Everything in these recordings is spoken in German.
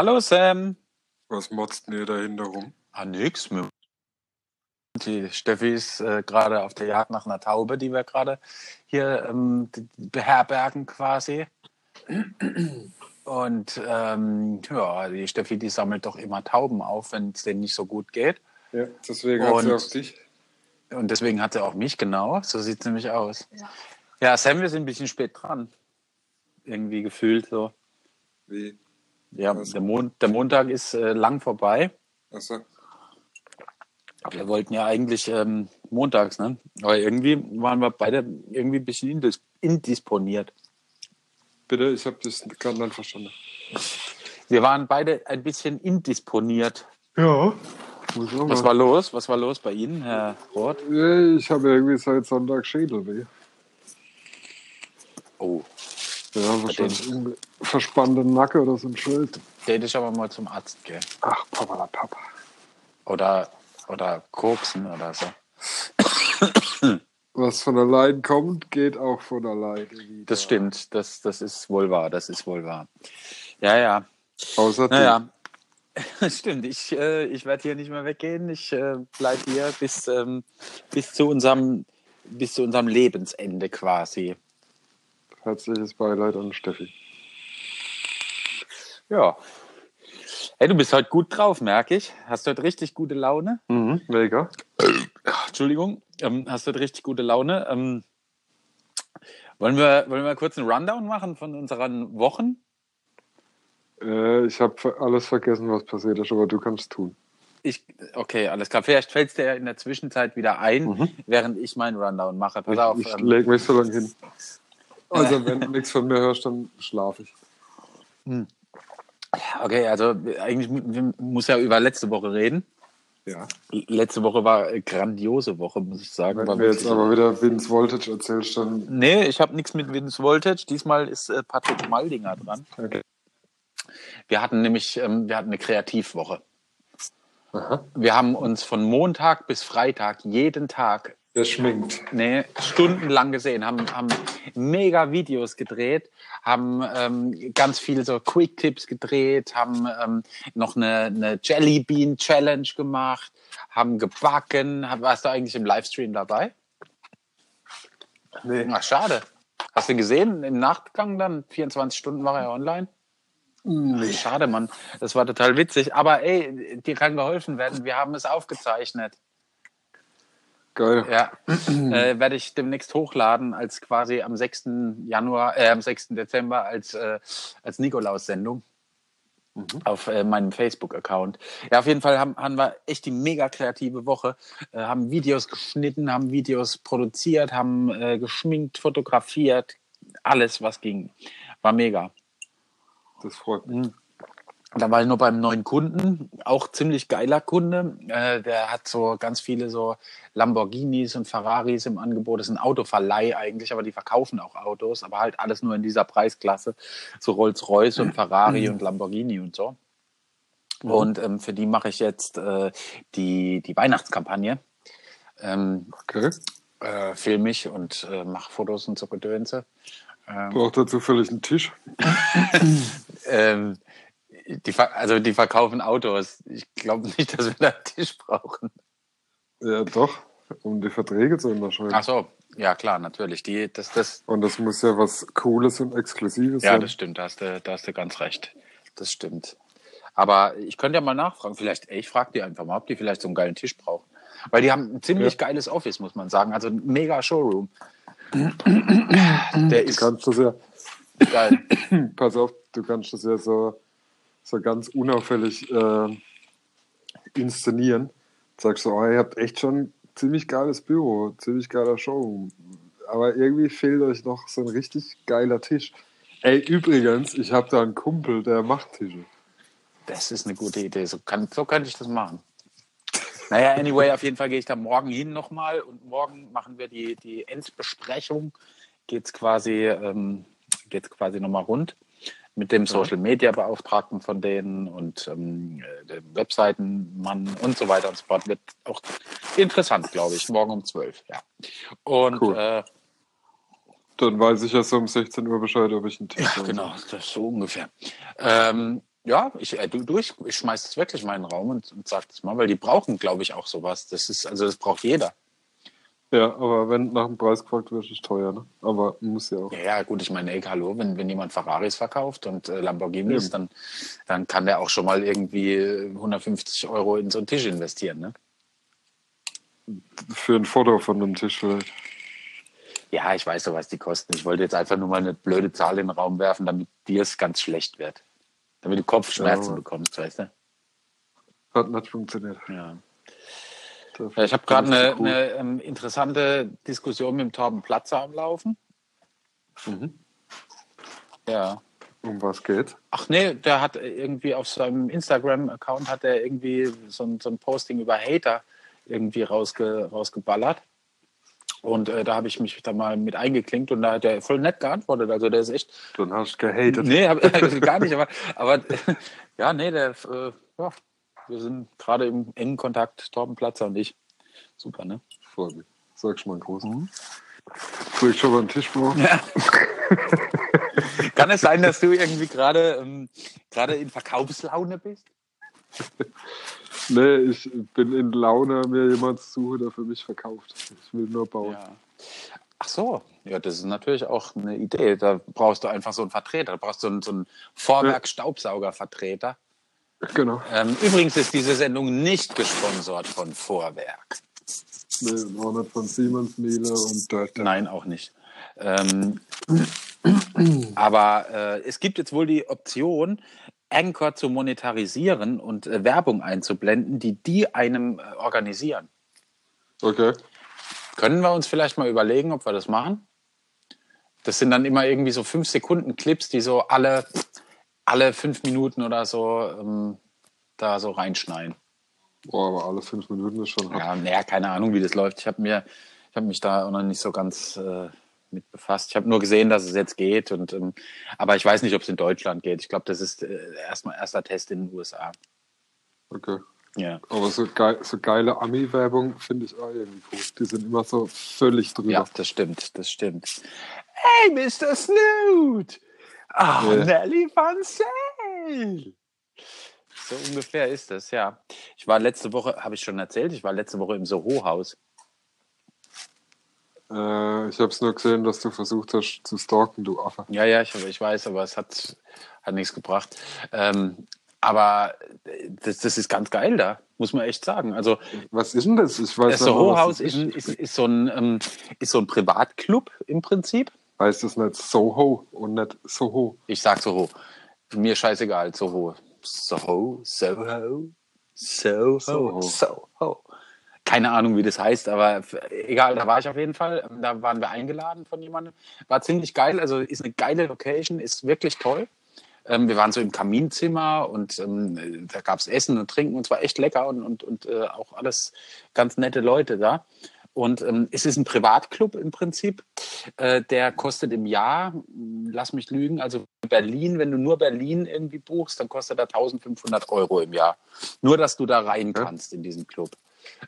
Hallo Sam. Was motzt denn ihr dahinter rum? Ah, nix. Die Steffi ist äh, gerade auf der Jagd nach einer Taube, die wir gerade hier ähm, beherbergen quasi. Und ähm, ja, die Steffi, die sammelt doch immer Tauben auf, wenn es denen nicht so gut geht. Ja, deswegen hat sie Und- auf dich. Und deswegen hat sie auch mich, genau. So sieht es nämlich aus. Ja. Ja, Sam, wir sind ein bisschen spät dran. Irgendwie gefühlt so. Wie? Ja, Was? der, Mon der Montag ist äh, lang vorbei. Achso. Wir wollten ja eigentlich ähm, montags, ne? Aber irgendwie waren wir beide irgendwie ein bisschen indis indisponiert. Bitte, ich habe das gerade nicht verstanden. Wir waren beide ein bisschen indisponiert. Ja. Muss auch Was war los? Was war los bei Ihnen, Herr Roth? Ich habe irgendwie seit Sonntag Schädelweh. Oh, Ja, wahrscheinlich irgendwie verspannte Nacke oder so ein Schild. der hätte ich aber mal zum Arzt gehen. Ach, Papa, la Papa. Oder, oder koksen oder so. Was von allein kommt, geht auch von alleine wieder. Das stimmt. Das, das ist wohl wahr. Das ist wohl wahr. Ja, ja. Außer. Naja. Stimmt, ich, äh, ich werde hier nicht mehr weggehen. Ich äh, bleibe hier bis, ähm, bis, zu unserem, bis zu unserem Lebensende quasi. Herzliches Beileid an Steffi. Ja. Hey, du bist heute gut drauf, merke ich. Hast heute richtig gute Laune. Mhm, mega. Entschuldigung, ähm, hast heute richtig gute Laune. Ähm, wollen, wir, wollen wir kurz einen Rundown machen von unseren Wochen? Äh, ich habe alles vergessen, was passiert ist, aber du kannst tun. Ich, okay, alles klar. Vielleicht fällt es dir in der Zwischenzeit wieder ein, Mhm. während ich meinen Rundown mache. Pass auf. ich ich ähm, leg mich so lange hin. Also, wenn du nichts von mir hörst, dann schlafe ich. Okay, also eigentlich muss ja über letzte Woche reden. Ja. Letzte Woche war eine grandiose Woche, muss ich sagen. Wenn du jetzt aber wieder Vince Voltage erzählst, dann. nee, ich habe nichts mit Vince Voltage. Diesmal ist äh, Patrick Maldinger dran. Okay. Wir hatten nämlich, ähm, wir hatten eine Kreativwoche. Aha. Wir haben uns von Montag bis Freitag jeden Tag Schminkt. nee, stundenlang gesehen, haben, haben mega Videos gedreht, haben ähm, ganz viele so Quick-Tips gedreht, haben ähm, noch eine, eine Jelly Bean Challenge gemacht, haben gebacken. Warst du eigentlich im Livestream dabei? Nee. Ach, schade. Hast du gesehen? Im Nachgang dann, 24 Stunden war er online? nee. Schade, Mann. Das war total witzig. Aber ey, dir kann geholfen werden. Wir haben es aufgezeichnet. Geil. Ja, äh, werde ich demnächst hochladen als quasi am 6. Januar, äh, am 6. Dezember als, äh, als Nikolaus-Sendung auf äh, meinem Facebook-Account. Ja, auf jeden Fall haben, haben wir echt die mega kreative Woche, äh, haben Videos geschnitten, haben Videos produziert, haben äh, geschminkt, fotografiert, alles, was ging. War mega. Das freut mich. Und dann war ich nur beim neuen Kunden, auch ziemlich geiler Kunde. Äh, der hat so ganz viele so Lamborghinis und Ferraris im Angebot. Das ist ein Autoverleih eigentlich, aber die verkaufen auch Autos, aber halt alles nur in dieser Preisklasse. So Rolls-Royce und Ferrari und Lamborghini und so. Und ähm, für die mache ich jetzt äh, die, die Weihnachtskampagne. Ähm, Okay. äh, film ich und äh, mache Fotos und so Gedönse. Ähm, Braucht er zufällig einen Tisch? Ähm, die, also die verkaufen Autos. Ich glaube nicht, dass wir da einen Tisch brauchen. Ja, doch. Um die Verträge zu unterschreiben. Ach so, ja klar, natürlich. Die, das, das, Und das muss ja was Cooles und Exklusives ja, sein. das stimmt. Da hast, du, da hast du ganz recht. Das stimmt. Aber ich könnte ja mal nachfragen. Vielleicht, ey, ich frage die einfach mal, ob die vielleicht so einen geilen Tisch brauchen. Weil die haben ein ziemlich geiles Office, muss man sagen. Also ein mega Showroom. Der Du ist kannst das ja, geil. pass auf, du kannst das ja so, so ganz unauffällig äh, inszenieren. Sagst so, oh, ihr habt echt schon ein ziemlich geiles Büro, ziemlich geiler Showroom. Aber irgendwie fehlt euch noch so ein richtig geiler Tisch. Ey, übrigens, ich habe da einen Kumpel, der macht Tische. Das ist eine gute Idee. So, kann, so könnte ich das machen. Naja, anyway, auf jeden Fall gehe ich da morgen hin nochmal und morgen machen wir die, die Endbesprechung. Geht's quasi, ähm, quasi nochmal rund mit dem Social Media Beauftragten von denen und ähm, äh, dem Webseitenmann und so weiter und so fort. Wird auch interessant, glaube ich, morgen um 12. Ja. Und Cool. äh, Dann weiß ich ja so um 16 Uhr Bescheid, ob ich einen Tisch Ja, habe. genau, das ist so ungefähr. Ähm, Ja, ich, äh, du, du, ich, ich schmeiß das wirklich in meinen Raum und, und sag das mal, weil die brauchen, glaube ich, auch sowas. Das ist, also das braucht jeder. Ja, aber wenn nach dem Preis gefragt wird, ist es teuer, ne? Aber muss ja auch. Ja, ja gut, ich meine, ey, hallo, wenn, wenn jemand Ferraris verkauft und äh, Lamborghinis, dann, dann kann der auch schon mal irgendwie 150 Euro in so einen Tisch investieren, ne? Für ein Foto von einem Tisch vielleicht. Ja, ich weiß so, was die kosten. Ich wollte jetzt einfach nur mal eine blöde Zahl in den Raum werfen, damit dir es ganz schlecht wird. Damit du Kopfschmerzen Ja. bekommst, weißt du? Hat nicht funktioniert. Ja. Dafür Ja, Ich habe gerade eine, cool. eine ähm, interessante Diskussion mit dem Torben Platzer am Laufen. Mhm. Ja. Um was geht? Ach nee, der hat irgendwie auf seinem Instagram-Account hat er irgendwie so ein, so ein Posting über Hater irgendwie rausge, rausgeballert. Und äh, da habe ich mich da mal mit eingeklinkt und da hat er voll nett geantwortet. Also der ist echt. Dann hast du gehatet. Nee, hab, gar nicht, aber, aber ja, nee, der äh, ja, wir sind gerade im engen Kontakt, Torben Platzer und ich. Super, ne? Freut mich. Sag schon mal einen großen. Mhm. Soll ich schon mal einen Tisch bauen? Kann es sein, dass du irgendwie gerade ähm, gerade in Verkaufslaune bist? Nee, ich bin in Laune, mir jemand zu suchen, der für mich verkauft. Ich will nur bauen. Ja. Ach so, ja, das ist natürlich auch eine Idee. Da brauchst du einfach so einen Vertreter. Da brauchst du so einen, so einen Vorwerk-Staubsauger-Vertreter. Genau. Ähm, übrigens ist diese Sendung nicht gesponsert von Vorwerk. Nee, auch nicht von Siemens, Miele und da. Nein, auch nicht. Ähm, aber äh, es gibt jetzt wohl die Option, Anchor zu monetarisieren und äh, Werbung einzublenden, die die einem äh, organisieren. Okay. Können wir uns vielleicht mal überlegen, ob wir das machen? Das sind dann immer irgendwie so fünf Sekunden Clips, die so alle, alle fünf Minuten oder so ähm, da so reinschneiden. Boah, aber alle fünf Minuten ist schon. Ja, naja, keine Ahnung, wie das läuft. Ich habe mir, ich habe mich da auch noch nicht so ganz äh, mit befasst. Ich habe nur gesehen, dass es jetzt geht und ähm, aber ich weiß nicht, ob es in Deutschland geht. Ich glaube, das ist äh, erstmal erster Test in den USA. Okay. Ja. Aber so, geil, so geile Ami-Werbung finde ich auch irgendwie cool. Die sind immer so völlig drüber. Ja, das stimmt, das stimmt. Hey, Mr. Snoot! Ah, Ja. Nelly Van Sale! So ungefähr ist das, ja. Ich war letzte Woche, habe ich schon erzählt, ich war letzte Woche im Soho-Haus. Äh, ich habe es nur gesehen, dass du versucht hast zu stalken, du Affe. Ja, ja, ich, ich weiß, aber es hat, hat nichts gebracht. Ähm, aber das, das ist ganz geil da, muss man echt sagen. Also Was ist denn das? Ich weiß das Soho-Haus ist, ist, ist, so ein, ähm, ist so ein Privatclub im Prinzip. Heißt das nicht Soho und nicht Soho? Ich sag Soho. Mir scheißegal, Soho. Soho, Soho, Soho, Soho. Soho. Keine Ahnung, wie das heißt, aber egal, da war ich auf jeden Fall. Da waren wir eingeladen von jemandem. War ziemlich geil, also ist eine geile Location, ist wirklich toll. Ähm, wir waren so im Kaminzimmer und ähm, da gab's Essen und Trinken und es war echt lecker und, und, und äh, auch alles ganz nette Leute da. Und ähm, es ist ein Privatclub im Prinzip. Äh, der kostet im Jahr, lass mich lügen, also Berlin, wenn du nur Berlin irgendwie buchst, dann kostet er 1500 Euro im Jahr. Nur, dass du da rein kannst in diesen Club.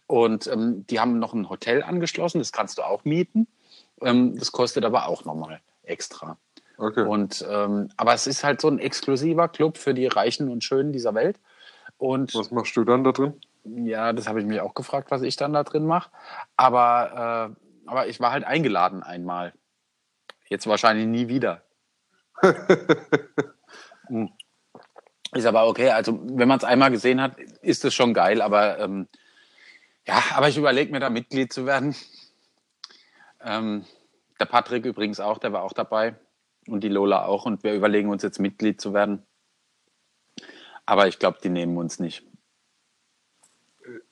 Und ähm, die haben noch ein Hotel angeschlossen, das kannst du auch mieten. Ähm, das kostet aber auch nochmal extra. Okay. Und ähm, aber es ist halt so ein exklusiver Club für die Reichen und Schönen dieser Welt. Und was machst du dann da drin? ja, das habe ich mich auch gefragt, was ich dann da drin mache. Aber, äh, aber ich war halt eingeladen einmal. Jetzt wahrscheinlich nie wieder. Hm. Ist aber okay. Also, wenn man es einmal gesehen hat, ist es schon geil. Aber ähm, ja, aber ich überlege mir da Mitglied zu werden. Ähm, der Patrick übrigens auch, der war auch dabei. Und die Lola auch. Und wir überlegen uns jetzt Mitglied zu werden. Aber ich glaube, die nehmen uns nicht.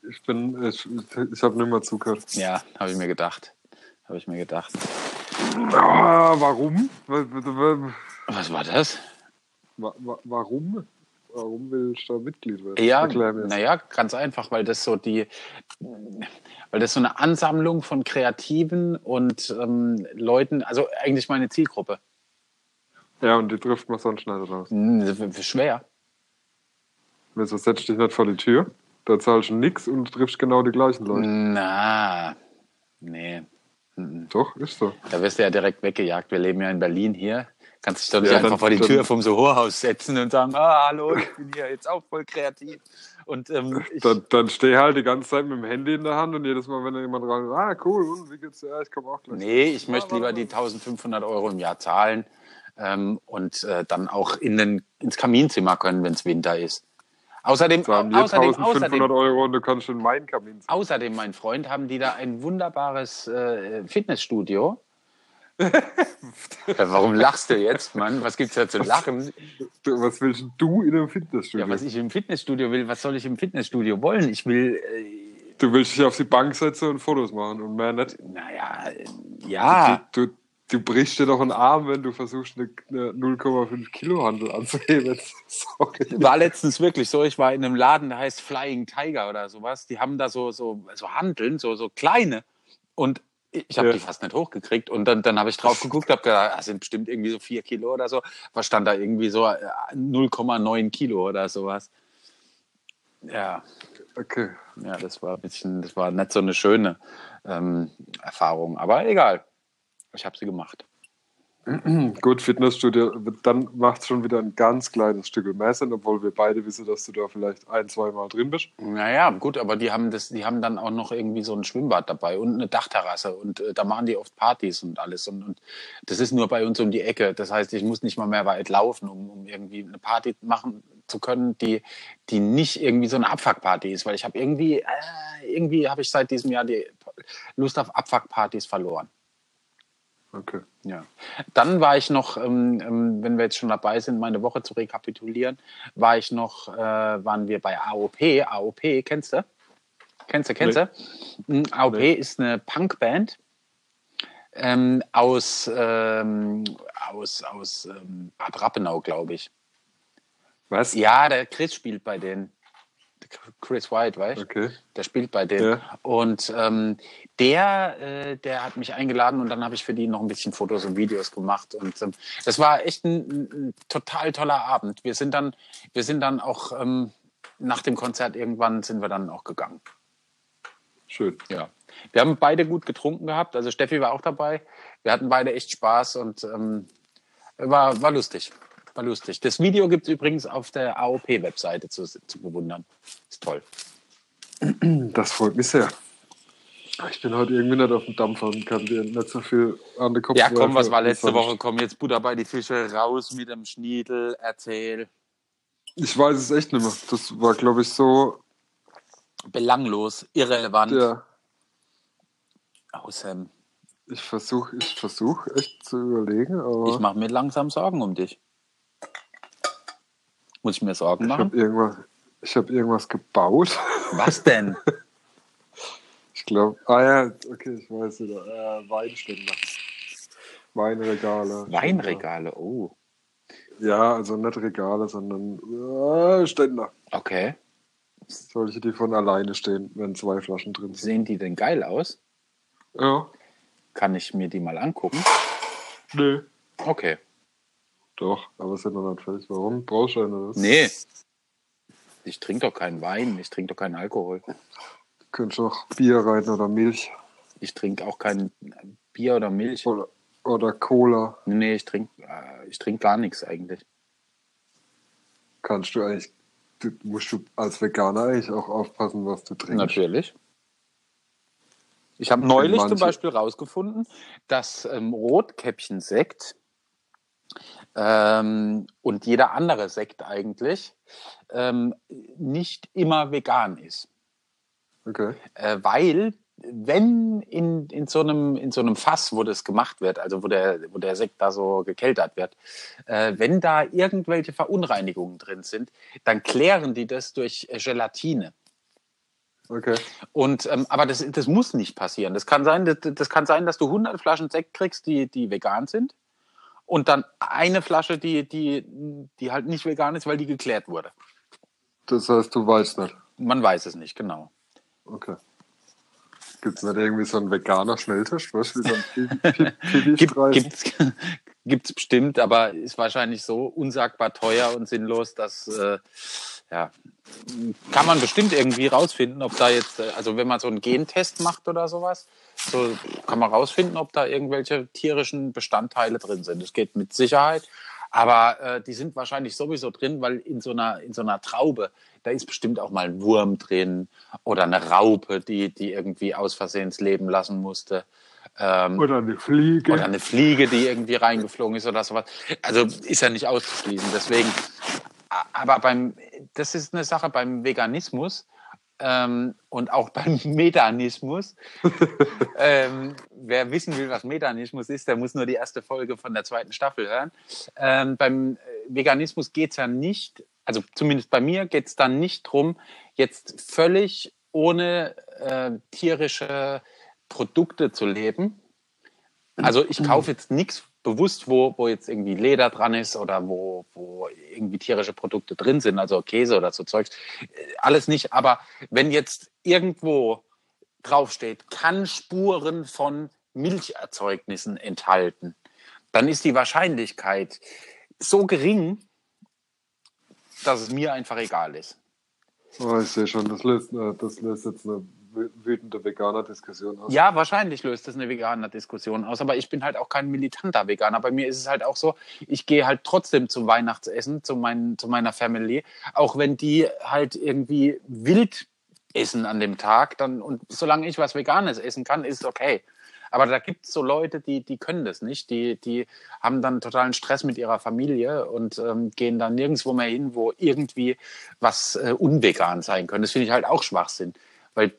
Ich bin, ich, ich habe nicht mehr zugehört. Ja, habe ich mir gedacht. Habe ich mir gedacht. Ah, warum? Wa- wa- Was war das? wa- wa- Warum? Warum will ich da Mitglied werden? Ja, naja, ganz einfach, weil das so die, weil das so eine Ansammlung von Kreativen und ähm, Leuten, also eigentlich meine Zielgruppe. Ja, und die trifft man sonst nicht raus. Hm, Schwer. Wieso setzt dich nicht vor die Tür? Da zahlst du nix und du triffst genau die gleichen Leute. Na, nee. Doch, ist so. Da wirst du ja direkt weggejagt. Wir leben ja in Berlin hier. Kannst dich doch nicht Ja, einfach dann- vor die Tür vom Soho-Haus setzen und sagen, ah, hallo, ich bin hier jetzt auch voll kreativ. Und ähm, ich, Dann, dann steh halt die ganze Zeit mit dem Handy in der Hand und jedes Mal, wenn da jemand rein ah, cool, und wie geht's dir? Ich komme auch gleich. nee, ich Ja, möchte lieber die 1500 Euro im Jahr zahlen ähm, und äh, dann auch in den, ins Kaminzimmer können, wenn es Winter ist. Außerdem, wir außerdem, 1500 außerdem, Euro und du kannst in meinen Kamin ziehen. außerdem, mein Freund, haben die da ein wunderbares äh, Fitnessstudio. ja, warum lachst du jetzt, Mann? Was gibt's da zu lachen? Du, was willst du in einem Fitnessstudio? Ja, was ich im Fitnessstudio will, was soll ich im Fitnessstudio wollen? Ich will, äh, du willst dich auf die Bank setzen und Fotos machen und mehr nicht. naja, äh, ja. Du, du, du brichst dir doch einen Arm, wenn du versuchst, eine, eine 0,5 Kilo Handel anzuheben. Sorry. War letztens wirklich so, ich war in einem Laden, der heißt Flying Tiger oder sowas. Die haben da so, so, so Handeln, so, so kleine. Und ich habe Ja. die fast nicht hochgekriegt. Und dann, dann habe ich drauf geguckt, habe gedacht, das sind bestimmt irgendwie so vier Kilo oder so. Was stand da irgendwie so äh, 0,9 Kilo oder sowas. Ja, Okay. ja, das war ein bisschen, das war nicht so eine schöne ähm, Erfahrung. Aber egal. Ich habe sie gemacht. Gut, Fitnessstudio, dann macht es schon wieder ein ganz kleines Stück mehr Sinn, obwohl wir beide wissen, dass du da vielleicht ein, zwei Mal drin bist. Naja, gut, aber die haben das, die haben dann auch noch irgendwie so ein Schwimmbad dabei und eine Dachterrasse und äh, da machen die oft Partys und alles und, und das ist nur bei uns um die Ecke. Das heißt, ich muss nicht mal mehr weit laufen, um, um irgendwie eine Party machen zu können, die, die nicht irgendwie so eine Abfuckparty ist, weil ich habe irgendwie, äh, irgendwie habe ich seit diesem Jahr die Lust auf Abfuckpartys verloren. Okay. Ja. Dann war ich noch, ähm, ähm, wenn wir jetzt schon dabei sind, meine Woche zu rekapitulieren, war ich noch, äh, waren wir bei AOP. AOP, kennst du? Kennst du, kennst du? Mm, AOP Nee. ist eine Punkband ähm, aus, ähm, aus, aus ähm, Bad Rappenau, glaube ich. Was? Ja, der Chris spielt bei denen. Chris White, weißt du? Okay. Der spielt bei denen. Ja. Und ähm, der, äh, der hat mich eingeladen und dann habe ich für die noch ein bisschen Fotos und Videos gemacht. Und ähm, das war echt ein, ein, ein total toller Abend. Wir sind dann, wir sind dann auch ähm, nach dem Konzert irgendwann sind wir dann auch gegangen. Schön. Ja. Wir haben beide gut getrunken gehabt. Also Steffi war auch dabei. Wir hatten beide echt Spaß und ähm, war, war lustig. War lustig. Das Video gibt es übrigens auf der AOP-Webseite zu, zu bewundern. Ist toll. Das freut mich sehr. Ich bin heute irgendwie nicht auf dem Dampfer und kann dir nicht so viel an den Kopf Ja, komm, was war letzte Woche? Komm, jetzt Butter bei die Fische, raus mit dem Schniedel, erzähl. Ich weiß es echt nicht mehr. Das war, glaube ich, so. Belanglos, irrelevant. Ja, Außerdem, ich versuche ich versuch echt zu überlegen, aber ich mache mir langsam Sorgen um dich. Muss ich mir Sorgen ich machen? habe irgendwas, ich hab irgendwas gebaut. Was denn? Ich glaube, ah ja, okay, ich weiß wieder. Äh, Weinständer. Weinregale. Weinregale, oh. Ja, also nicht Regale, sondern äh, Ständer. Okay. Solche, die von alleine stehen, wenn zwei Flaschen drin sind. Sehen die denn geil aus? Ja, Kann ich mir die mal angucken? nö. Okay. Doch, aber sind noch nicht fertig. Warum? Brauchst du eine? Das Nee. Ich trinke doch keinen Wein, ich trinke doch keinen Alkohol. Könntest du auch Bier rein oder Milch Ich trinke auch kein Bier oder Milch. oder, oder Cola. Nee, ich trinke äh, ich trink gar nichts eigentlich. Kannst du eigentlich, du, musst du als Veganer eigentlich auch aufpassen, was du trinkst. Natürlich. Ich habe neulich manche- zum Beispiel rausgefunden, dass ähm, Rotkäppchen-Sekt ähm, und jeder andere Sekt eigentlich ähm, nicht immer vegan ist. Okay. Äh, weil wenn in, in, so einem, in so einem Fass, wo das gemacht wird, also wo der, wo der Sekt da so gekeltert wird, äh, wenn da irgendwelche Verunreinigungen drin sind, dann klären die das durch äh, Gelatine. Okay. Und ähm, aber das, das muss nicht passieren. Das kann sein, das, das kann sein, dass du 100 Flaschen Sekt kriegst, die, die vegan sind, und dann eine Flasche, die, die, die halt nicht vegan ist, weil die geklärt wurde. Das heißt, du weißt nicht. Man weiß es nicht genau. Okay. Gibt es nicht irgendwie so einen veganer Schnelltest? Weißt du, so ein Pipi- Gibt, gibt's, gibt's bestimmt, aber ist wahrscheinlich so unsagbar teuer und sinnlos, dass äh, ja, kann man bestimmt irgendwie rausfinden, ob da jetzt, äh, also wenn man so einen Gentest macht oder sowas, so kann man rausfinden, ob da irgendwelche tierischen Bestandteile drin sind. Das geht mit Sicherheit. Aber äh, die sind wahrscheinlich sowieso drin, weil in so einer, in so einer Traube, da ist bestimmt auch mal ein Wurm drin oder eine Raupe, die, die irgendwie aus Versehen Leben lassen musste. Ähm, oder eine Fliege. Oder eine Fliege, die irgendwie reingeflogen ist oder sowas. Also ist ja nicht auszuschließen. Deswegen, aber beim, das ist eine Sache beim Veganismus ähm, und auch beim Medanismus. ähm, wer wissen will, was Medanismus ist, der muss nur die erste Folge von der zweiten Staffel hören. Ähm, beim Veganismus geht es ja nicht, also zumindest bei mir geht es dann nicht darum, jetzt völlig ohne äh, tierische Produkte zu leben. Also ich kaufe jetzt nichts bewusst, wo, wo jetzt irgendwie Leder dran ist oder wo, wo irgendwie tierische Produkte drin sind, also Käse oder so Zeugs. Alles nicht. Aber wenn jetzt irgendwo draufsteht, kann Spuren von Milcherzeugnissen enthalten, dann ist die Wahrscheinlichkeit so gering, dass es mir einfach egal ist. Oh, ich sehe schon, das löst, äh, das löst jetzt eine wütende Veganer-Diskussion aus. Ja, wahrscheinlich löst das eine Veganer-Diskussion aus, aber ich bin halt auch kein militanter Veganer. Bei mir ist es halt auch so, ich gehe halt trotzdem zum Weihnachtsessen, zu, mein, zu meiner Family, auch wenn die halt irgendwie wild essen an dem Tag, dann und solange ich was Veganes essen kann, ist es okay. Aber da gibt es so Leute, die, die können das nicht. Die, die haben dann totalen Stress mit ihrer Familie und ähm, gehen dann nirgendwo mehr hin, wo irgendwie was äh, unvegan sein könnte. Das finde ich halt auch Schwachsinn. Weil,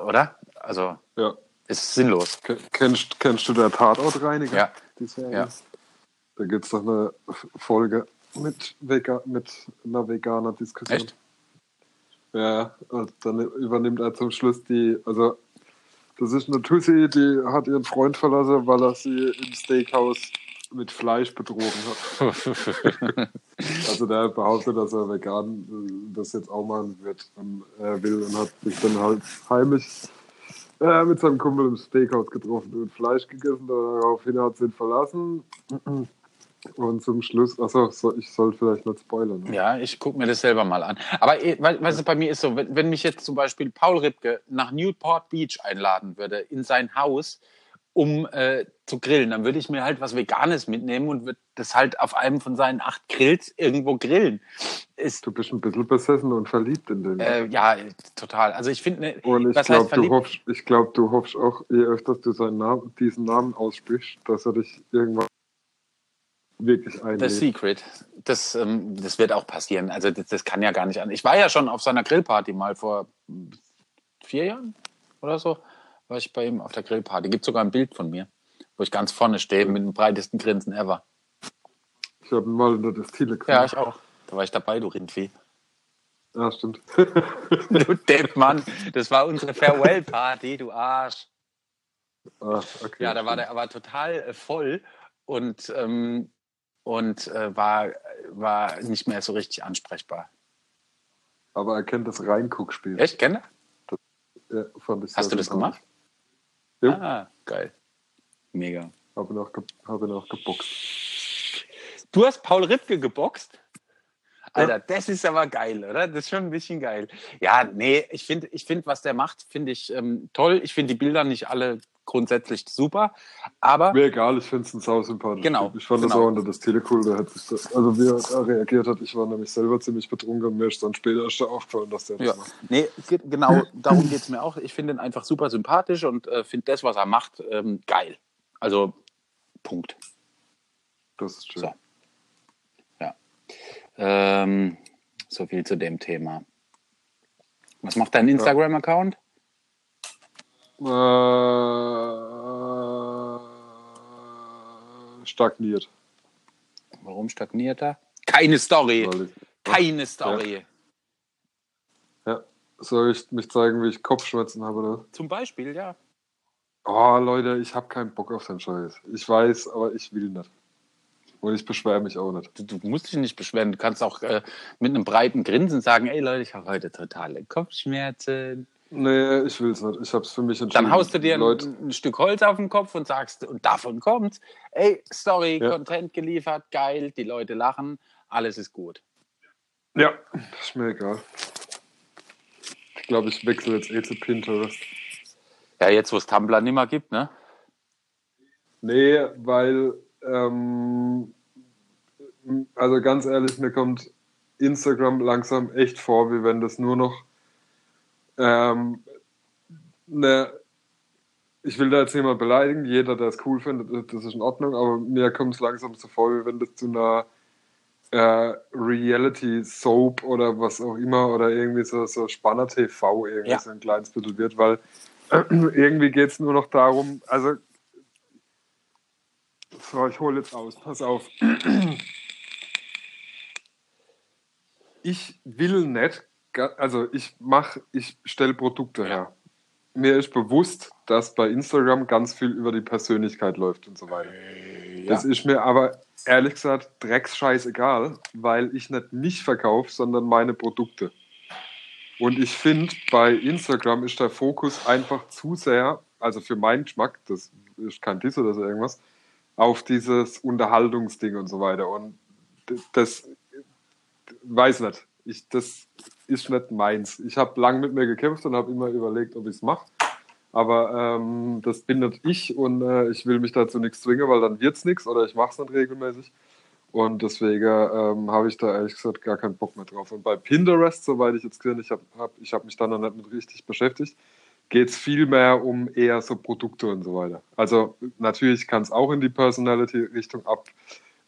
oder? Also, ja. ist sinnlos. Kennst, kennst du der Tatortreiniger? Ja. ja. Da gibt es doch eine Folge mit, Vega, mit einer veganer Diskussion. Echt? Ja, und dann übernimmt er zum Schluss die, also das ist eine Tussi, die hat ihren Freund verlassen, weil er sie im Steakhouse mit Fleisch betrogen hat. also der behauptet, dass er vegan äh, das jetzt auch machen wird und, äh, will und hat sich dann halt heimisch äh, mit seinem Kumpel im Steakhouse getroffen und Fleisch gegessen. Daraufhin hat sie ihn verlassen. Und zum Schluss, also ich sollte vielleicht nicht spoilern. Ne? Ja, ich gucke mir das selber mal an. Aber äh, weißt bei mir ist so, wenn, wenn mich jetzt zum Beispiel Paul Ripke nach Newport Beach einladen würde, in sein Haus, um äh, zu grillen. Dann würde ich mir halt was Veganes mitnehmen und würde das halt auf einem von seinen acht Grills irgendwo grillen. Ist, du bist ein bisschen besessen und verliebt in den. Äh, ja, total. Also ich finde. Ne, und ich glaube, du, hoffst, ich glaub, du hoffst auch, je öfter du seinen Namen, diesen Namen aussprichst, dass er dich irgendwann wirklich einlädt. The Secret. Das, ähm, das wird auch passieren. Also das, das kann ja gar nicht an. Ich war ja schon auf seiner Grillparty mal vor vier Jahren oder so war ich bei ihm auf der Grillparty. Gibt sogar ein Bild von mir, wo ich ganz vorne stehe mit dem breitesten Grinsen ever. Ich habe mal der Destille gesehen. Ja, ich auch. Da war ich dabei, du Rindvieh. Ja, stimmt. du Depp, Mann. Das war unsere Farewell-Party, du Arsch. Ah, okay, ja, da war der aber total äh, voll und, ähm, und äh, war, war nicht mehr so richtig ansprechbar. Aber er kennt das Reinguckspiel. Echt, kennt er? Ja, Hast du das gemacht? Ja. Ah, geil. Mega. Habe noch, habe noch geboxt. Du hast Paul Ripke geboxt? Alter, ja. das ist aber geil, oder? Das ist schon ein bisschen geil. Ja, nee, ich finde, ich find, was der macht, finde ich ähm, toll. Ich finde die Bilder nicht alle grundsätzlich super. Aber. Mir egal, ich finde es ein sausympathisch. Genau. Ich fand genau. das auch unter das Telecool, da hat sich das, also wie er reagiert hat, ich war nämlich selber ziemlich betrunken und mir ist dann später erst aufgefallen, dass der das ja. macht. Nee, genau, darum geht es mir auch. Ich finde ihn einfach super sympathisch und äh, finde das, was er macht, ähm, geil. Also, Punkt. Das ist schön. So. Ja. Ähm, so viel zu dem Thema. Was macht dein Instagram-Account? Äh, stagniert. Warum stagniert er? Keine Story. Keine Story. Ja. ja. Soll ich mich zeigen, wie ich Kopfschmerzen habe? Oder? Zum Beispiel, ja. Oh, Leute, ich habe keinen Bock auf den Scheiß. Ich weiß, aber ich will nicht. Und ich beschwere mich auch nicht. Du, du, musst dich nicht beschweren. Du kannst auch äh, mit einem breiten Grinsen sagen, ey Leute, ich habe heute totale Kopfschmerzen. Nee, ich will es nicht. Ich habe es für mich entschieden. Dann haust du dir ein, ein, Stück Holz auf den Kopf und sagst, und davon kommt, ey, Story, ja. Content geliefert, geil, die Leute lachen, alles ist gut. Ja, ist mir egal. Ich glaube, ich wechsle jetzt eh zu Pinterest. Ja, jetzt wo es Tumblr nicht mehr gibt, ne? Nee, weil, ähm, also ganz ehrlich, mir kommt Instagram langsam echt vor, wie wenn das nur noch ähm, eine, ich will da jetzt niemand beleidigen, jeder, der es cool findet, das ist in Ordnung, aber mir kommt es langsam so vor, wie wenn das zu einer äh, Reality-Soap oder was auch immer oder irgendwie so, so Spanner-TV irgendwie Ja. so ein kleines bisschen wird, weil irgendwie geht es nur noch darum, also so, ich hole jetzt aus, pass auf. Ich will nicht, also ich mache, ich stelle Produkte her. Mir ist bewusst, dass bei Instagram ganz viel über die Persönlichkeit läuft und so weiter. Das ist mir aber ehrlich gesagt drecksscheiß egal, weil ich nicht mich verkaufe, sondern meine Produkte. Und ich finde, bei Instagram ist der Fokus einfach zu sehr, also für meinen Geschmack, das ist kein Diss oder so irgendwas, auf dieses Unterhaltungsding und so weiter. Und d- das weiß nicht. Ich, das ist nicht meins. Ich habe lang mit mir gekämpft und habe immer überlegt, ob ich es mache. Aber ähm, das bin nicht ich und äh, ich will mich dazu nichts zwingen, weil dann wird es nichts oder ich mache es nicht regelmäßig. Und deswegen ähm, habe ich da ehrlich gesagt gar keinen Bock mehr drauf. Und bei Pinterest, soweit ich jetzt gesehen ich habe hab, ich hab mich da noch nicht mit richtig beschäftigt, geht es viel mehr um eher so Produkte und so weiter. Also natürlich kann es auch in die Personality-Richtung ab,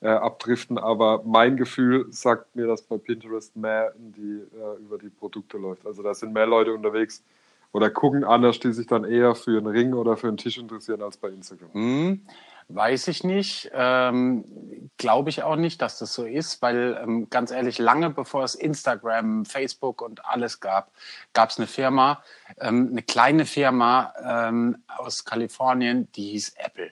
äh, abdriften, aber mein Gefühl sagt mir, dass bei Pinterest mehr die, äh, über die Produkte läuft. Also da sind mehr Leute unterwegs oder gucken anders, die sich dann eher für einen Ring oder für einen Tisch interessieren als bei Instagram. Hm, weiß ich nicht. Ähm, Glaube ich auch nicht, dass das so ist, weil ähm, ganz ehrlich, lange bevor es Instagram, Facebook und alles gab, gab es eine Firma, ähm, eine kleine Firma ähm, aus Kalifornien, die hieß Apple.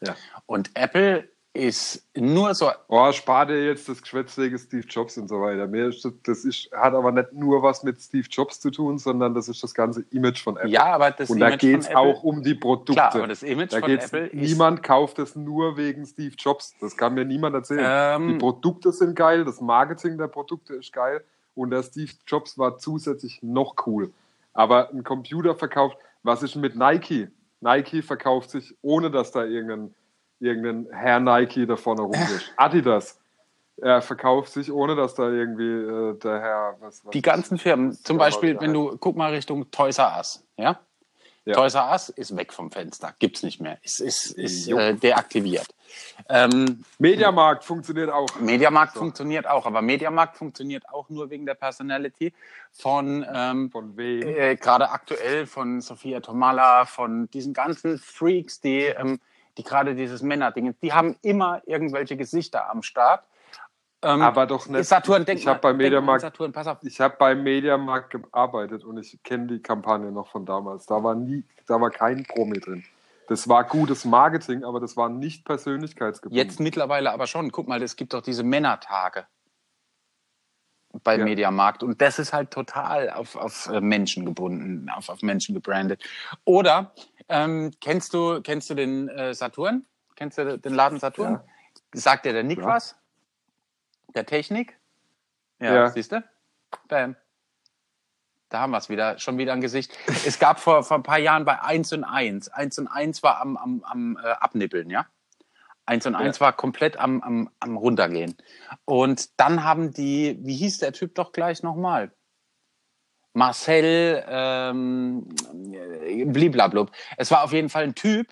Ja. Und Apple ist nur so Oh, spar dir jetzt das Geschwätz wegen Steve Jobs und so weiter. Mir ist das, ist, hat aber nicht nur was mit Steve Jobs zu tun, sondern das ist das ganze Image von Apple. Ja, aber das und da Image geht es auch um die Produkte. Klar, aber das Image da von Apple ist- Niemand kauft es nur wegen Steve Jobs. Das kann mir niemand erzählen. Ähm, die Produkte sind geil, das Marketing der Produkte ist geil und der Steve Jobs war zusätzlich noch cool. Aber ein Computer verkauft, was ist mit Nike? Nike verkauft sich, ohne dass da irgendein, irgendein Herr Nike da vorne rumgeht. Adidas er verkauft sich, ohne dass da irgendwie äh, der Herr. Was, was Die ganzen Firmen, zum Beispiel, wenn du, guck mal Richtung Toys R Us, ja? Ja. Toys R Us ist weg vom Fenster, gibt's nicht mehr, ist, ist, ist äh, deaktiviert. Ähm, Mediamarkt funktioniert auch. Mediamarkt So. funktioniert auch, aber Mediamarkt funktioniert auch nur wegen der Personality von ähm, Von äh, gerade aktuell von Sophia Tomala, von diesen ganzen Freaks, die, ähm, die gerade dieses Männerding, die haben immer irgendwelche Gesichter am Start. Ähm, Aber doch nicht. Saturn, denk ich habe bei denk mal an Mediamarkt Saturn, pass auf. Ich habe beim Mediamarkt gearbeitet und ich kenne die Kampagne noch von damals. Da war nie, da war kein Promi drin. Das war gutes Marketing, aber das war nicht persönlichkeitsgebunden. Jetzt mittlerweile aber schon. Guck mal, es gibt doch diese Männertage bei Ja. Mediamarkt und das ist halt total auf, auf äh, Menschen gebunden, auf, auf Menschen gebrandet. Oder ähm, kennst du kennst du den äh, Saturn? Kennst du den Laden Saturn? Ja. Sagt dir der Nick Ja. was? Der Technik? Ja, Ja. siehst du? Bam. Da haben wir es wieder, schon wieder ein Gesicht. Es gab vor, vor ein paar Jahren bei 1 und 1. 1 und 1 war am, am, am äh, Abnippeln, ja? 1 und 1 war komplett am, am, am runtergehen. Und dann haben die, wie hieß der Typ doch gleich nochmal? Marcel, ähm, äh, bliblablub. Es war auf jeden Fall ein Typ,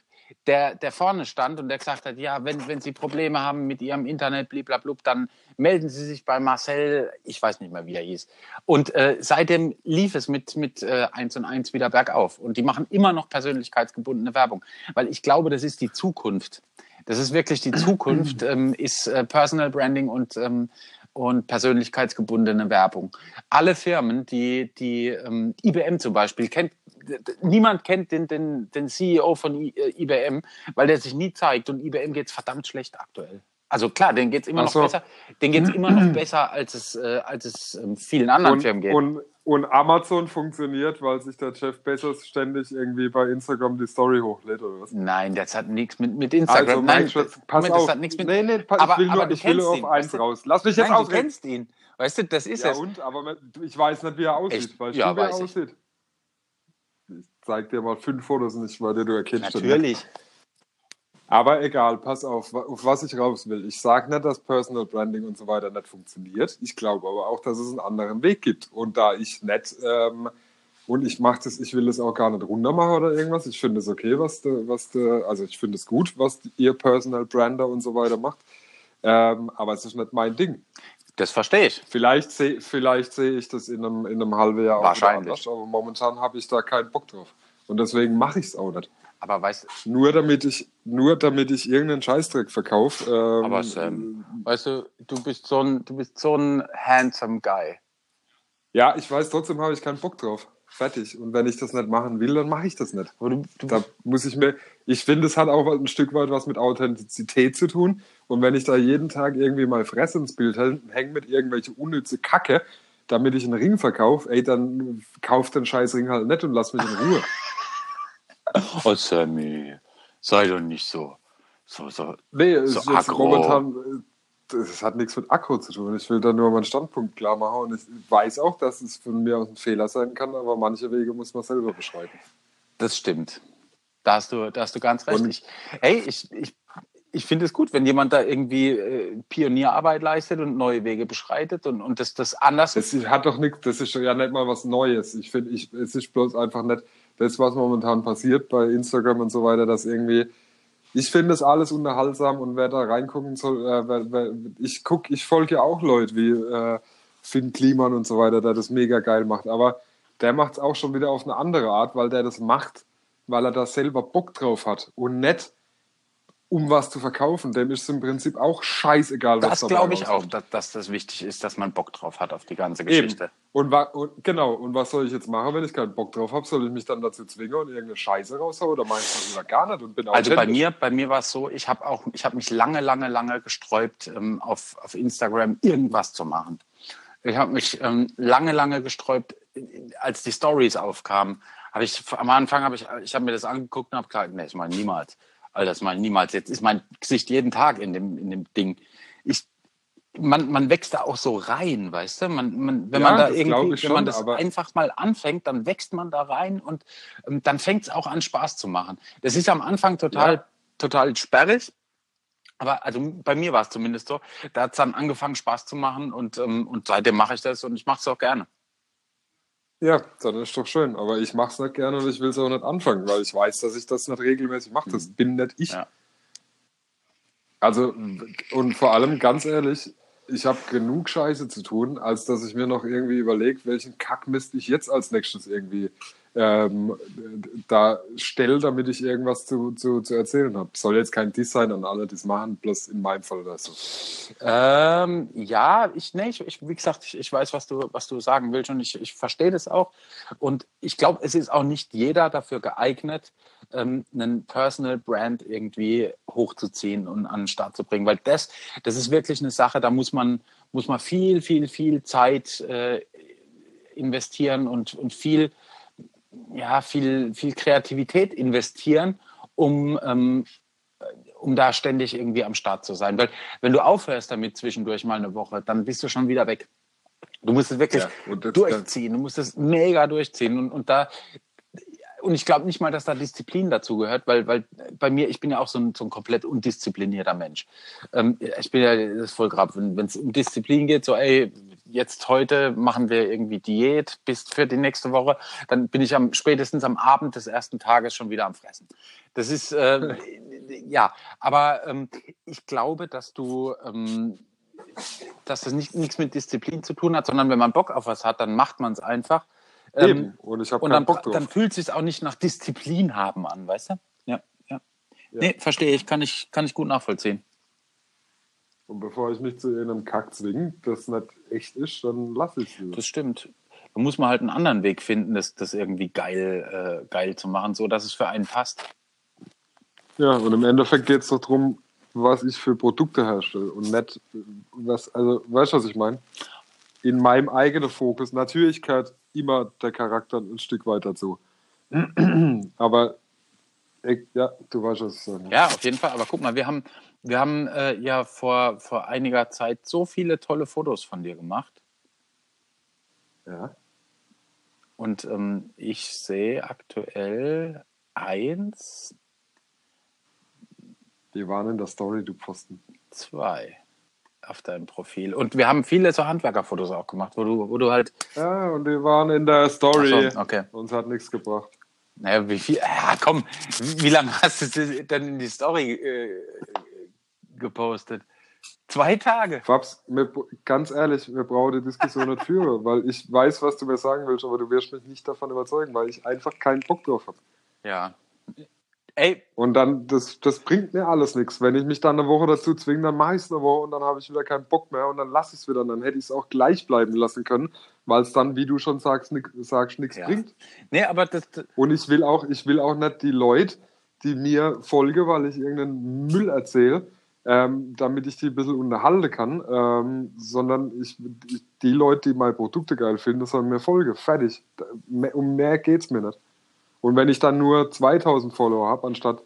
der, der vorne stand und der gesagt hat, ja, wenn, wenn Sie Probleme haben mit Ihrem Internet, bliblablub, dann melden Sie sich bei Marcel, ich weiß nicht mehr, wie er hieß. Und äh, seitdem lief es mit, mit äh, 1 und 1 wieder bergauf. Und die machen immer noch persönlichkeitsgebundene Werbung, weil ich glaube, das ist die Zukunft. Das ist wirklich die Zukunft, ähm, ist äh, Personal Branding und, ähm, und persönlichkeitsgebundene Werbung. Alle Firmen, die, die ähm, IBM zum Beispiel kennt, niemand kennt den, den, den CEO von I, äh, IBM, weil der sich nie zeigt und IBM geht's verdammt schlecht aktuell. Also klar, denen geht's immer Ach noch so. besser. Denen geht's immer noch besser, als es, äh, als es ähm, vielen anderen Und, Firmen geht. und, und Amazon funktioniert, weil sich der Jeff Bezos ständig irgendwie bei Instagram die Story hochlädt oder was? Nein, das hat nichts mit, mit Instagram. Also, Nein, Schatz, das- pass Moment, auf. das hat nichts mit. nee, nee, pa- Aber- ich will nur, du ich will nur ihn, auf eins weißt du? raus. Lass mich jetzt Nein, du ausreden. kennst ihn. Weißt du, das ist Ja, es. und? Aber ich weiß nicht, wie er aussieht. Echt? Weißt Ja, du, wie er weiß ich. aussieht? Ich zeig dir mal fünf Fotos nicht, weil du erkennst. Natürlich. Aber egal, pass auf, auf was ich raus will. Ich sage nicht, dass Personal Branding und so weiter nicht funktioniert. Ich glaube aber auch, dass es einen anderen Weg gibt. Und da ich nicht, ähm, und ich mache das, ich will das auch gar nicht runtermachen oder irgendwas. Ich finde es okay, was du, was du, also ich finde es gut, was ihr Personal Brander und so weiter macht. Ähm, aber es ist nicht mein Ding. Das verstehe ich. Vielleicht sehe vielleicht seh ich das in einem, in einem halben Jahr auch Wahrscheinlich. anders, aber momentan habe ich da keinen Bock drauf. Und deswegen mache ich es auch nicht. Aber weißt Nur damit ich, nur damit ich irgendeinen Scheißdreck verkaufe. Ähm, aber Sam, weißt du, du bist so ein, du bist so ein handsome Guy. Ja, ich weiß, trotzdem habe ich keinen Bock drauf. Fertig. Und wenn ich das nicht machen will, dann mache ich das nicht. Du, du, Da muss ich mir, ich finde, es hat auch ein Stück weit was mit Authentizität zu tun. Und wenn ich da jeden Tag irgendwie mal Fresse ins Bild hänge mit irgendwelche unnütze Kacke, damit ich einen Ring verkaufe, ey, dann kauf den scheiß Ring halt nicht und lass mich in Ruhe. oh Sammy, sei doch nicht so, so, so. Nee, es So ist jetzt aggro. momentan, äh, das hat nichts mit Akku zu tun. Ich will da nur meinen Standpunkt klar machen und ich weiß auch, dass es von mir aus ein Fehler sein kann, aber manche Wege muss man selber beschreiten. Das stimmt. Da hast du, da hast du ganz recht. Und- Ich, hey, ich, ich, ich finde es gut, wenn jemand da irgendwie äh, Pionierarbeit leistet und neue Wege beschreitet und, und das, das anders Das ist- hat doch nichts, das ist ja nicht mal was Neues. Ich finde, ich, es ist bloß einfach nicht das, was momentan passiert bei Instagram und so weiter, dass irgendwie, ich finde das alles unterhaltsam und wer da reingucken soll, äh, ich guck, ich folge ja auch Leute wie äh, Finn Kliman und so weiter, der das mega geil macht, aber der macht es auch schon wieder auf eine andere Art, weil der das macht, weil er da selber Bock drauf hat und nicht um was zu verkaufen. Dem ist es im Prinzip auch scheißegal, was Das glaube ich auch, dass, dass das wichtig ist, dass man Bock drauf hat auf die ganze Eben. Geschichte. Und, und genau, und was soll ich jetzt machen, wenn ich keinen Bock drauf habe? Soll ich mich dann dazu zwingen und irgendeine Scheiße raushauen oder meinst du das wieder gar nicht und bin Also bei mir, bei mir war es so, ich habe auch, ich habe mich lange, lange, lange gesträubt, ähm, auf, auf Instagram irgendwas zu machen. Ich habe mich ähm, lange, lange gesträubt, als die Stories aufkamen. Habe ich am Anfang habe ich, ich habe mir das angeguckt und habe gesagt, nee, das meine ich niemals. Alter, das ich niemals. Jetzt ist mein Gesicht jeden Tag in dem, in dem Ding. Ich, man, man wächst da auch so rein, weißt du? Man, man, wenn Ja, man da irgendwie, wenn ich man schon, das einfach mal anfängt, dann wächst man da rein und ähm, dann fängt es auch an, Spaß zu machen. Das ist am Anfang total, Ja. total sperrig. Aber also bei mir war es zumindest so. Da hat es dann angefangen, Spaß zu machen und, ähm, und seitdem mache ich das und ich mache es auch gerne. Ja, dann ist doch schön. Aber ich mache es nicht gerne und ich will es auch nicht anfangen, weil ich weiß, dass ich das nicht regelmäßig mache. Das bin nicht ich. Ja. Also, und vor allem, ganz ehrlich, ich habe genug Scheiße zu tun, als dass ich mir noch irgendwie überlege, welchen Kackmist ich jetzt als nächstes irgendwie ähm, da stelle, damit ich irgendwas zu, zu, zu erzählen habe. Soll jetzt kein Diss sein an alle, es machen, bloß in meinem Fall oder so. Ähm, ja, ich, nee, ich, ich, wie gesagt, ich, ich weiß, was du, was du sagen willst und ich, ich verstehe das auch. Und ich glaube, es ist auch nicht jeder dafür geeignet, ähm, einen Personal Brand irgendwie hochzuziehen und an den Start zu bringen, weil das, das ist wirklich eine Sache, da muss man, muss man viel, viel, viel Zeit äh, investieren und, und viel, ja, viel, viel Kreativität investieren, um, ähm, um da ständig irgendwie am Start zu sein. Weil wenn du aufhörst damit zwischendurch mal eine Woche, dann bist du schon wieder weg. Du musst es wirklich Ja, durchziehen, du musst es mega durchziehen. Und, und da und ich glaube nicht mal, dass da Disziplin dazu gehört, weil, weil bei mir, ich bin ja auch so ein, so ein komplett undisziplinierter Mensch. Ähm, ich bin ja, das ist voll grad, wenn es um Disziplin geht, so, ey, jetzt heute machen wir irgendwie Diät bis für die nächste Woche, dann bin ich am spätestens am Abend des ersten Tages schon wieder am Fressen. Das ist, äh, ja, aber ähm, ich glaube, dass du, ähm, dass das nicht, nichts mit Disziplin zu tun hat, sondern wenn man Bock auf was hat, dann macht man es einfach. Ähm, Eben. Und ich habe dann, Bock drauf. dann fühlt es sich auch nicht nach Disziplin haben an, weißt du? Ja, ja. Nee, verstehe ich, kann ich, kann ich gut nachvollziehen. Und bevor ich mich zu irgendeinem Kack zwinge, das nicht echt ist, dann lasse ich es. Das stimmt. Da muss man halt einen anderen Weg finden, das, das irgendwie geil, äh, geil zu machen, so dass es für einen passt. Ja, und im Endeffekt geht es doch darum, was ich für Produkte herstelle und nicht, was, also, weißt du, was ich meine? In meinem eigenen Fokus. Natürlich gehört immer der Charakter ein Stück weit dazu. Aber, ich, ja, du weißt, was ich sage. Ja, auf jeden Fall. Aber guck mal, wir haben, wir haben äh, ja vor, vor einiger Zeit so viele tolle Fotos von dir gemacht. Ja. Und ähm, ich sehe aktuell eins, Die waren in der Story, du Posten. zwei auf deinem Profil. Und wir haben viele so Handwerkerfotos auch gemacht, wo du, wo du halt. Ja, und die waren in der Story. So, okay. Uns hat nichts gebracht. Naja, wie viel? Ja, komm, wie lange hast du denn in die Story äh, gepostet? Zwei Tage. Fabs, mir, ganz ehrlich, wir brauchen die Diskussion nicht führen, weil ich weiß, was du mir sagen willst, aber du wirst mich nicht davon überzeugen, weil ich einfach keinen Bock drauf habe. Ja. Ey, Und dann, das, das bringt mir alles nichts. Wenn ich mich dann eine Woche dazu zwinge, dann mache ich es eine Woche und dann habe ich wieder keinen Bock mehr und dann lasse ich es wieder. Und dann hätte ich es auch gleich bleiben lassen können, weil es dann, wie du schon sagst, nix, sagst, nichts Ja. bringt. nee, aber das, das Und ich will auch, ich will auch nicht die Leute, die mir folgen, weil ich irgendeinen Müll erzähle, ähm, damit ich die ein bisschen unterhalten kann, ähm, sondern ich, ich, die Leute, die meine Produkte geil finden, sollen mir folgen. Fertig. Um mehr geht's mir nicht. Und wenn ich dann nur 2000 Follower habe, anstatt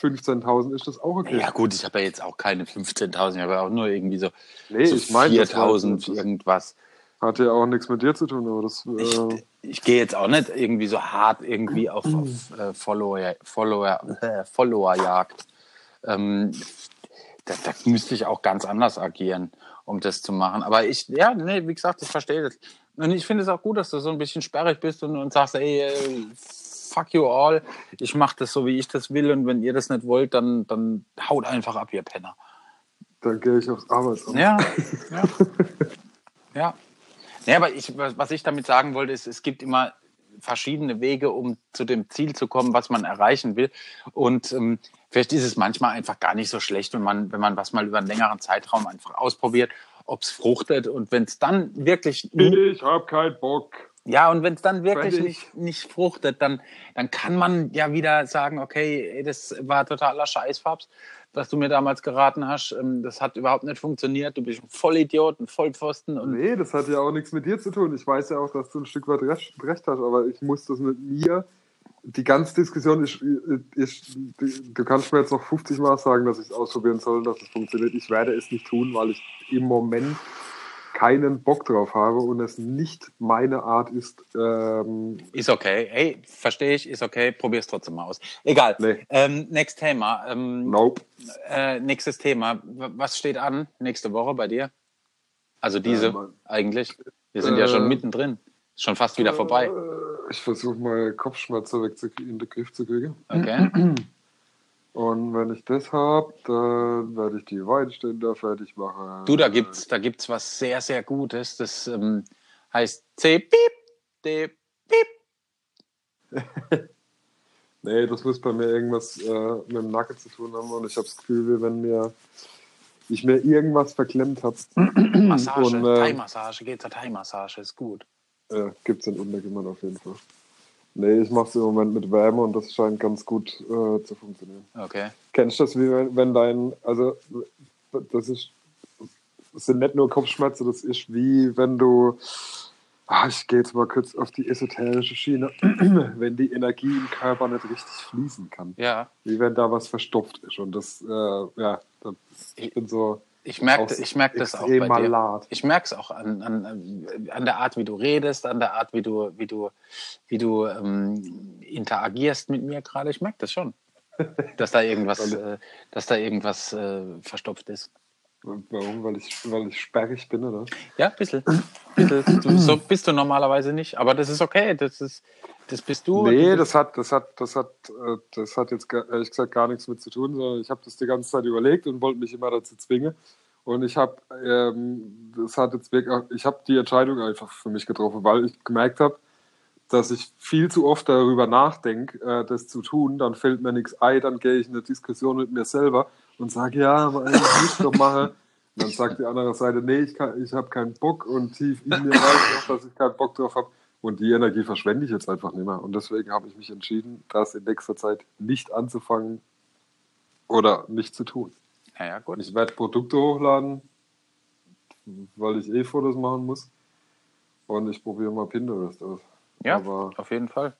15.000, ist das auch okay. ja gut, ich habe ja jetzt auch keine 15.000, ich habe ja auch nur irgendwie so, nee, so ich war- 4.000 das irgendwas. hat ja auch nichts mit dir zu tun, aber das, Ich, äh, ich gehe jetzt auch nicht irgendwie so hart irgendwie auf, auf äh, Follower, Follower, äh, Followerjagd. Ähm, da, da müsste ich auch ganz anders agieren, um das zu machen. Aber ich, ja, nee, wie gesagt, ich verstehe das. Und ich finde es auch gut, dass du so ein bisschen sperrig bist und, und sagst, ey, äh, fuck you all, ich mache das so, wie ich das will und wenn ihr das nicht wollt, dann, dann haut einfach ab, ihr Penner. dann gehe ich aufs Arbeitsamt. Ja, ja. ja. Ja, aber ich, was was ich damit sagen wollte, ist, es gibt immer verschiedene Wege, um zu dem Ziel zu kommen, was man erreichen will. Und ähm, vielleicht ist es manchmal einfach gar nicht so schlecht, wenn man, wenn man was mal über einen längeren Zeitraum einfach ausprobiert, ob es fruchtet. Und wenn es dann wirklich Ich habe keinen Bock. ja, und wenn es dann wirklich nicht, nicht fruchtet, dann, dann kann man ja wieder sagen, okay, das war totaler Scheißfabs, was du mir damals geraten hast. Ähm, Das hat überhaupt nicht funktioniert. Du bist ein Vollidiot, ein Vollpfosten. Und Nee, das hat ja auch nichts mit dir zu tun. Ich weiß ja auch, dass du ein Stück weit recht, recht hast, aber ich muss das mit mir. Die ganze Diskussion ist, ist, du kannst mir jetzt noch 50 Mal sagen, dass ich es ausprobieren soll, dass es funktioniert. Ich werde es nicht tun, weil ich im Moment keinen Bock drauf habe und es nicht meine Art ist. Ähm, ist okay. Hey, verstehe ich, ist okay. Probier's trotzdem mal aus. Egal. Nee. Ähm, next Thema. Ähm, nope. äh, nächstes Thema. Was steht an nächste Woche bei dir? Also diese Ähm, eigentlich. Wir sind ja schon äh, mittendrin. Schon fast wieder vorbei. Äh, Ich versuche mal Kopfschmerzen in den Griff zu kriegen. Okay. Und wenn ich das habe, dann werde ich die Weitständer fertig machen. Du, da gibt's, da gibt's was sehr, sehr Gutes. Das ähm, heißt C Piep, D Piep. Nee, das muss bei mir irgendwas äh, mit dem Nacken zu tun haben und ich habe das Gefühl, wie wenn mir ich mir irgendwas verklemmt habe. Massage, Und, äh, Thai-Massage, geht zur Thai-Massage, ist gut. Äh, Gibt es in Untergimmern auf jeden Fall. Nee, ich mache es im Moment mit Wärme und das scheint ganz gut äh, zu funktionieren. Okay. Kennst du das, wie wenn, wenn dein, also das ist, das sind nicht nur Kopfschmerzen, das ist wie wenn du, ah, ich gehe jetzt mal kurz auf die esoterische Schiene, wenn die Energie im Körper nicht richtig fließen kann. Ja, Wie wenn da was verstopft ist. Und das, äh, ja, das, ich bin so ich merke ich merk das auch bei dir. malat. Ich merke es auch an, an, an der Art, wie du redest, an der Art, wie du, wie du, wie du ähm, interagierst mit mir gerade. Ich merke das schon. Dass da irgendwas, äh, dass da irgendwas äh, verstopft ist. Warum? Weil ich, weil ich sperrig bin, oder? Ja, ein bisschen. bisschen. So bist du normalerweise nicht, aber das ist okay. Das, ist, das bist du. Nee, Du das hat, das hat, das hat, äh, das hat jetzt ehrlich gesagt gar nichts mit zu tun, sondern ich habe das die ganze Zeit überlegt und wollte mich immer dazu zwingen. Und ich habe, ähm, das hat jetzt wirklich, ich habe die Entscheidung einfach für mich getroffen, weil ich gemerkt habe, dass ich viel zu oft darüber nachdenke, äh, das zu tun. Dann fällt mir nichts ein, dann gehe ich in eine Diskussion mit mir selber und sage, ja, muss ich doch machen. Und dann sagt die andere Seite, nee, ich, ich habe keinen Bock und tief in mir weiß auch, dass ich keinen Bock drauf habe. Und die Energie verschwende ich jetzt einfach nicht mehr. Und deswegen habe ich mich entschieden, das in nächster Zeit nicht anzufangen oder nicht zu tun. Naja, gut. Ich werde Produkte hochladen, weil ich eh Fotos machen muss. Und ich probiere mal Pinterest aus. Ja, Aber auf jeden Fall.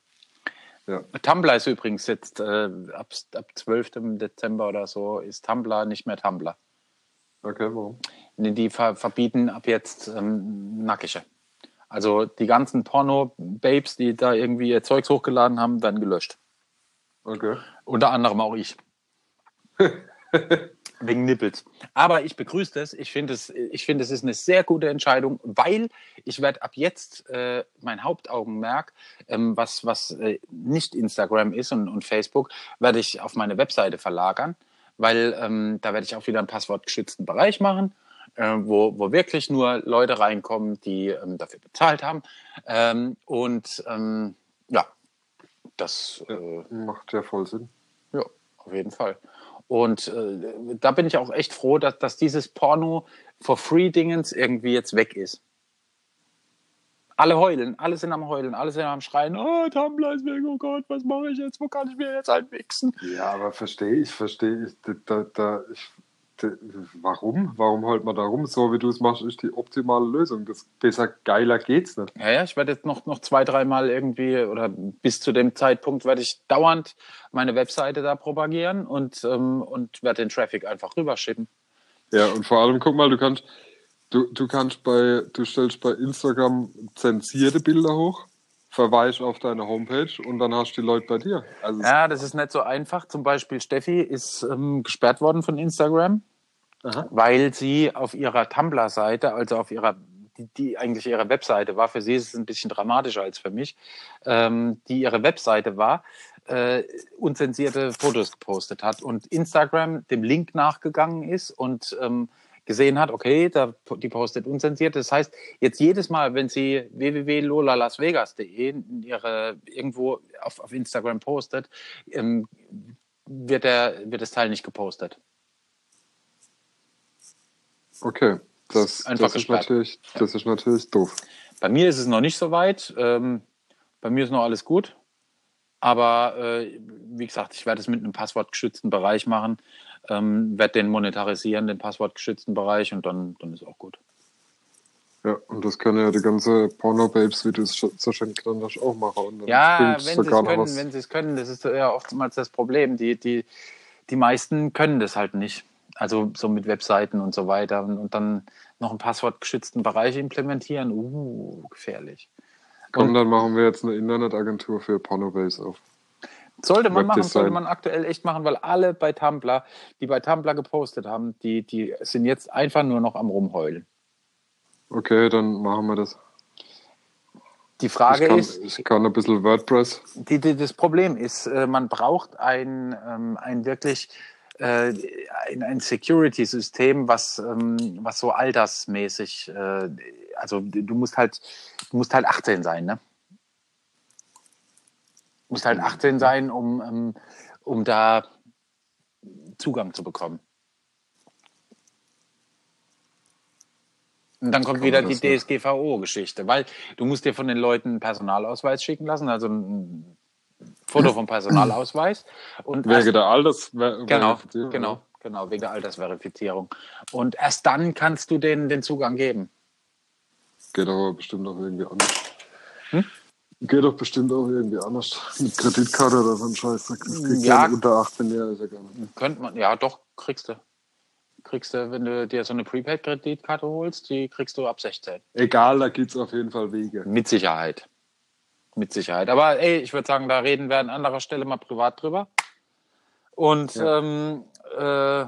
ja, Tumblr ist übrigens jetzt äh, ab, ab 12. Dezember oder so ist Tumblr nicht mehr Tumblr. okay, warum? Die ver verbieten ab jetzt ähm, Nackige. Also die ganzen Porno-Babes, die da irgendwie ihr Zeugs hochgeladen haben, werden gelöscht. Okay. Unter anderem auch ich. Wegen Nippels. Aber ich begrüße das. Ich finde, es, ich finde, es ist eine sehr gute Entscheidung, weil ich werde ab jetzt äh, mein Hauptaugenmerk, ähm, was, was äh, nicht Instagram ist und, und Facebook, werde ich auf meine Webseite verlagern, weil ähm, da werde ich auch wieder einen passwortgeschützten Bereich machen, äh, wo, wo wirklich nur Leute reinkommen, die ähm, dafür bezahlt haben. Ähm, und ähm, ja, das äh, Macht ja voll Sinn. ja, auf jeden Fall. Und äh, da bin ich auch echt froh, dass, dass dieses Porno for free Dingens irgendwie jetzt weg ist. Alle heulen, alle sind am Heulen, alle sind am Schreien, oh, Tumblr ist weg, oh Gott, was mache ich jetzt, wo kann ich mir jetzt einwichsen? Ja, aber verstehe ich, verstehe ich. Da, da, ich warum? Warum holt man da rum? So wie du es machst, ist die optimale Lösung. Das besser, geiler geht's nicht. Ja, ja, ich werde jetzt noch, noch zwei, dreimal irgendwie oder bis zu dem Zeitpunkt werde ich dauernd meine Webseite da propagieren und, ähm, und werde den Traffic einfach rüberschicken. Ja, und vor allem, guck mal, du kannst, du, du kannst bei, du stellst bei Instagram zensierte Bilder hoch, verweist auf deine Homepage und dann hast du die Leute bei dir. Also Ja, das ist nicht so einfach. Zum Beispiel Steffi ist ähm, gesperrt worden von Instagram. Aha. weil sie auf ihrer Tumblr-Seite, also auf ihrer, die, die eigentlich ihre Webseite war, für sie ist es ein bisschen dramatischer als für mich, ähm, die ihre Webseite war, äh, unzensierte Fotos gepostet hat und Instagram dem Link nachgegangen ist und ähm, gesehen hat, okay, da, die postet unzensiert. Das heißt, jetzt jedes Mal, wenn sie www.lolalasvegas.de ihre irgendwo auf, auf Instagram postet, ähm, wird, der, wird das Teil nicht gepostet. Okay, das, Einfach das, ist natürlich, das ist natürlich doof. Bei mir ist es noch nicht so weit. Ähm, bei mir ist noch alles gut. Aber äh, wie gesagt, ich werde es mit einem passwortgeschützten Bereich machen, ähm, werde den monetarisieren, den passwortgeschützten Bereich und dann, dann ist auch gut. Ja, und das können ja die ganze Porno-Babes, wie du es so schön genannt hast, auch machen. Ja, wenn sie es können, was. wenn sie es können, das ist ja oftmals das Problem. Die, die, die meisten können das halt nicht. Also so mit Webseiten und so weiter und, und dann noch einen passwortgeschützten Bereich implementieren. Uh, gefährlich. Komm, dann machen wir jetzt eine Internetagentur für Porno-Babes auf. Sollte man machen, sollte man aktuell echt machen, weil alle bei Tumblr, die bei Tumblr gepostet haben, die, die sind jetzt einfach nur noch am Rumheulen. Okay, dann machen wir das. Die Frage ich, kann, ist, ich kann ein bisschen WordPress. die, die, das Problem ist, äh, man braucht ein, ähm, ein wirklich äh, ein, ein Security-System, was, ähm, was so altersmäßig, äh, also du musst halt, musst halt 18 sein, ne? Musst halt 18 sein, um, ähm, um da Zugang zu bekommen. Und dann kommt wieder die? DSGVO-Geschichte, weil du musst dir von den Leuten einen Personalausweis schicken lassen, also ein Foto vom Personalausweis. Und erst- Wegen der Alters. Genau, genau, genau, wegen der Altersverifizierung. Und erst dann kannst du denen den Zugang geben. Geht aber bestimmt auch irgendwie anders. Hm? Geht doch bestimmt auch irgendwie anders. Mit Kreditkarte oder so ein Scheiß. Das kriegt Ja. ja. unter 18 Jahre, ist ja gar nicht. Könnte man, ja, doch, kriegst du. Kriegst du, wenn du dir so eine Prepaid-Kreditkarte holst, die kriegst du ab 16. Egal, da gibt es auf jeden Fall Wege. Mit Sicherheit. Mit Sicherheit. Aber ey, ich würde sagen, da reden wir an anderer Stelle mal privat drüber. Und Ja. ähm, äh,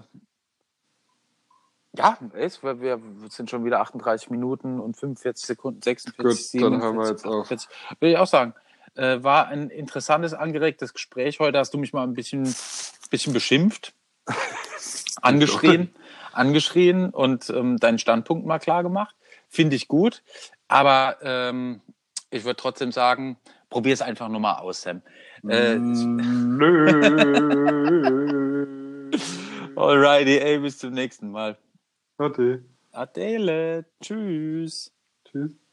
ja, es, wir, wir sind schon wieder 38 Minuten und 45 Sekunden, 46, Gut, dann 47, hören wir jetzt auf. 48. Will ich auch sagen. Äh, war ein interessantes, angeregtes Gespräch. Heute hast du mich mal ein bisschen, bisschen beschimpft, angeschrien, angeschrien und ähm, deinen Standpunkt mal klar gemacht. Finde ich gut. Aber ähm, ich würde trotzdem sagen, probier es einfach nur mal aus, Sam. Äh, Nö. Alrighty, ey, bis zum nächsten Mal. Warte. Adele, tschüss. Tschüss.